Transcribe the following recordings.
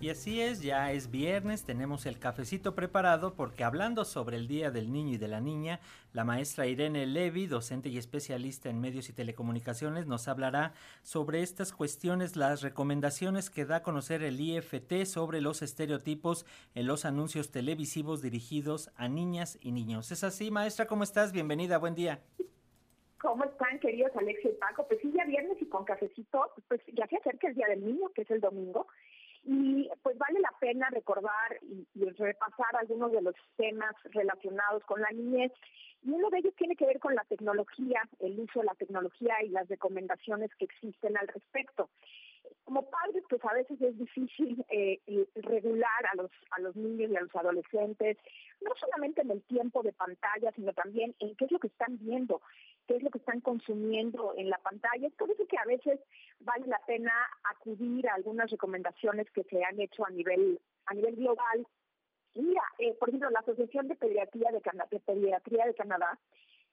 Y así es, ya es viernes, tenemos el cafecito preparado porque hablando sobre el Día del Niño y de la Niña, la maestra Irene Levy, docente y especialista en medios y telecomunicaciones, nos hablará sobre estas cuestiones, las recomendaciones que da a conocer el IFT sobre los estereotipos en los anuncios televisivos dirigidos a niñas y niños. ¿Es así, maestra? ¿Cómo estás? Bienvenida, buen día. ¿Cómo están, queridos Alexia y Paco? Pues sí, ya viernes y con cafecito, pues ya se acerca el Día del Niño, que es el domingo, y pues vale la pena recordar y, repasar algunos de los temas relacionados con la niñez. Y uno de ellos tiene que ver con la tecnología, el uso de la tecnología y las recomendaciones que existen al respecto. Como padres, pues a veces es difícil eh, regular a los, a los niños y a los adolescentes, no solamente en el tiempo de pantalla, sino también en qué es lo que están viendo, qué es lo que están consumiendo en la pantalla. Es por eso que a veces vale la pena acudir a algunas recomendaciones que se han hecho a nivel, a nivel global. Mira, eh, por ejemplo, la Asociación de Pediatría de, de Pediatría de Canadá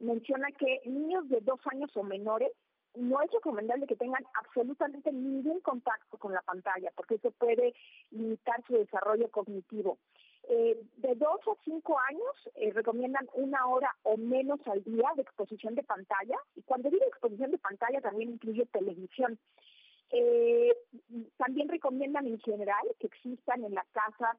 menciona que niños de dos años o menores no es recomendable que tengan absolutamente ningún contacto con la pantalla, porque eso puede limitar su desarrollo cognitivo. Eh, de dos a cinco años eh, recomiendan una hora o menos al día de exposición de pantalla y cuando digo exposición de pantalla también incluye televisión. Eh, también recomiendan en general que existan en la casa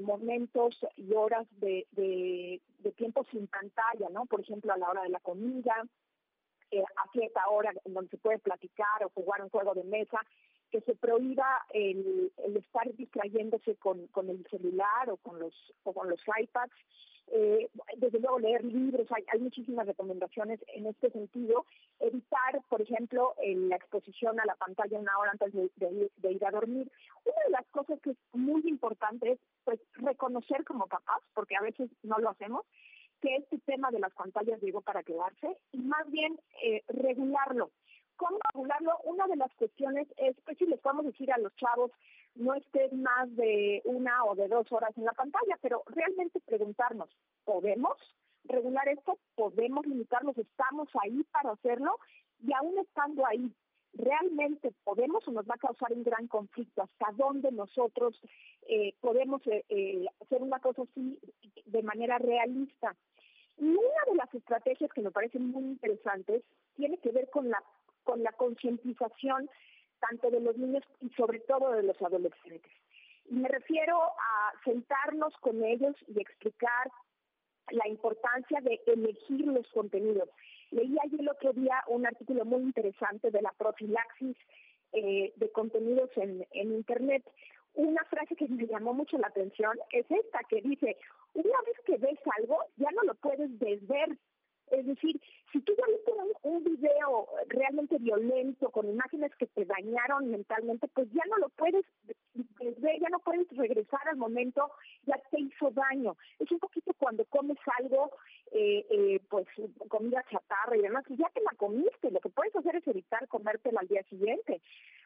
momentos y horas de, de, de, tiempo sin pantalla, ¿no? Por ejemplo, a la hora de la comida, a cierta hora en donde se puede platicar o jugar un juego de mesa que se prohíba el, estar distrayéndose con, el celular o con los o con los iPads. Eh, desde luego leer libros, hay, muchísimas recomendaciones en este sentido. Evitar, por ejemplo, la exposición a la pantalla una hora antes de, ir a dormir. Una de las cosas que es muy importante es pues reconocer como papás, porque a veces no lo hacemos, que este tema de las pantallas llegó para quedarse y más bien eh, regularlo. ¿Cómo regularlo? Una de las cuestiones es, pues si les podemos decir a los chavos, no estén más de una o de dos horas en la pantalla, pero realmente preguntarnos, ¿podemos regular esto? ¿Podemos limitarnos? ¿Estamos ahí para hacerlo? Y aún estando ahí, ¿realmente podemos o nos va a causar un gran conflicto? ¿Hasta dónde nosotros eh, podemos eh, eh, hacer una cosa así de manera realista? Y una de las estrategias que me parecen muy interesantes tiene que ver con la con la concientización tanto de los niños y sobre todo de los adolescentes. Y me refiero a sentarnos con ellos y explicar la importancia de elegir los contenidos. Leí ayer el otro día un artículo muy interesante de la profilaxis eh, de contenidos en, en Internet. Una frase que me llamó mucho la atención es esta, que dice, una vez que ves algo, ya no lo puedes desver, es decir, si tú ya viste un, video realmente violento, con imágenes que te dañaron mentalmente, pues ya no lo puedes ver, ya no puedes regresar al momento, ya te hizo daño. Es un poquito cuando comes algo, eh, eh, pues comida chatarra y demás, y ya te la comiste, lo que puedes hacer es evitar comértela al día siguiente.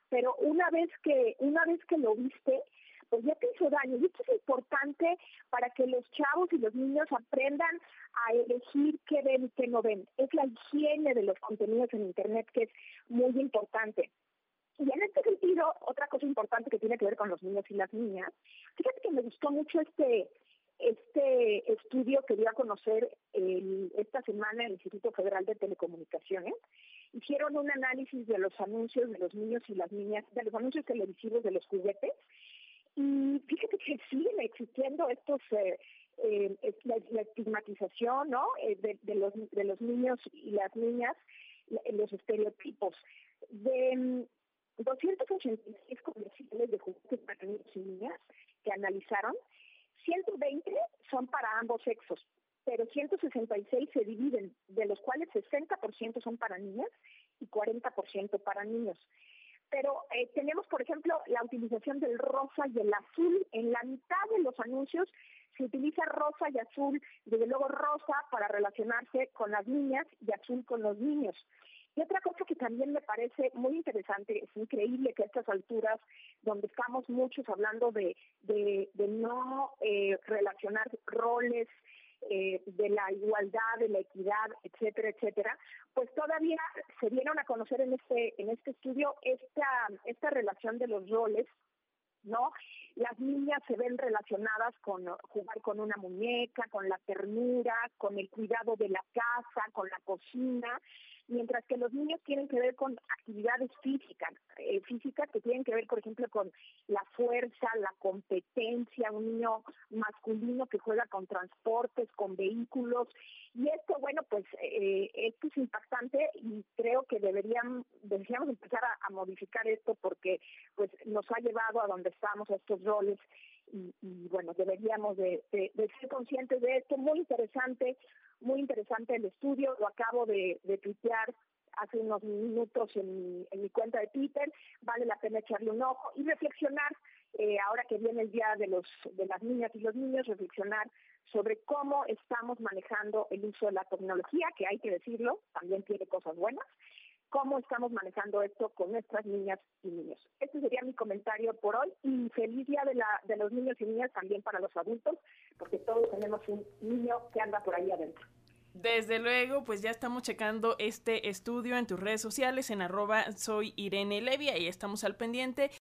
Pero una vez que, una vez que lo viste, pues ya te hizo daño. Y esto es importante para que los chavos y los niños aprendan a elegir qué ven y qué no ven. Es la higiene de los contenidos en Internet que es muy importante. Y en este sentido, otra cosa importante que tiene que ver con los niños y las niñas, fíjate que me gustó mucho este este estudio que dio a conocer esta semana el Instituto Federal de Telecomunicaciones. Hicieron un análisis de los anuncios de los niños y las niñas, de los anuncios televisivos de los juguetes, y fíjate que siguen existiendo estos, eh, eh, la, estigmatización, ¿no? Eh, de, los, de los niños y las niñas, los estereotipos. De 286 mm, comerciales de juguetes para niños y niñas que analizaron, 120 son para ambos sexos, pero 166 se dividen, de los cuales 60% son para niñas y 40% para niños pero eh, tenemos, por ejemplo, la utilización del rosa y el azul. En la mitad de los anuncios se utiliza rosa y azul, desde luego rosa para relacionarse con las niñas y azul con los niños. Y otra cosa que también me parece muy interesante, es increíble que a estas alturas donde estamos muchos hablando de, de, no eh, relacionar roles, eh, de la igualdad, de la equidad, etcétera, etcétera, pues todavía se dieron a conocer en este en este estudio esta esta relación de los roles ¿no? Las niñas se ven relacionadas con jugar con una muñeca, con la ternura, con el cuidado de la casa, con la cocina, mientras que los niños tienen que ver con actividades físicas, eh, físicas que tienen que ver, por ejemplo, con la fuerza, la competencia, un niño masculino que juega con transportes, con vehículos, y esto, bueno, pues eh, esto es impactante y creo que deberían, deberíamos empezar a, modificar esto porque pues nos ha llevado a donde estamos a estos roles y, bueno, deberíamos de, ser conscientes de esto. Muy interesante, muy interesante el estudio, lo acabo de, de tuitear hace unos minutos en, en mi cuenta de Twitter, vale la pena echarle un ojo y reflexionar, eh, ahora que viene el Día de, los, de las Niñas y los Niños, reflexionar sobre cómo estamos manejando el uso de la tecnología, que hay que decirlo, también tiene cosas buenas, cómo estamos manejando esto con nuestras niñas y niños. Este sería mi comentario por hoy y feliz día de, la, de los niños y niñas también para los adultos, porque todos tenemos un niño que anda por ahí adentro. Desde luego, pues ya estamos checando este estudio en tus redes sociales, en arroba soy Irene Levy, ahí estamos al pendiente.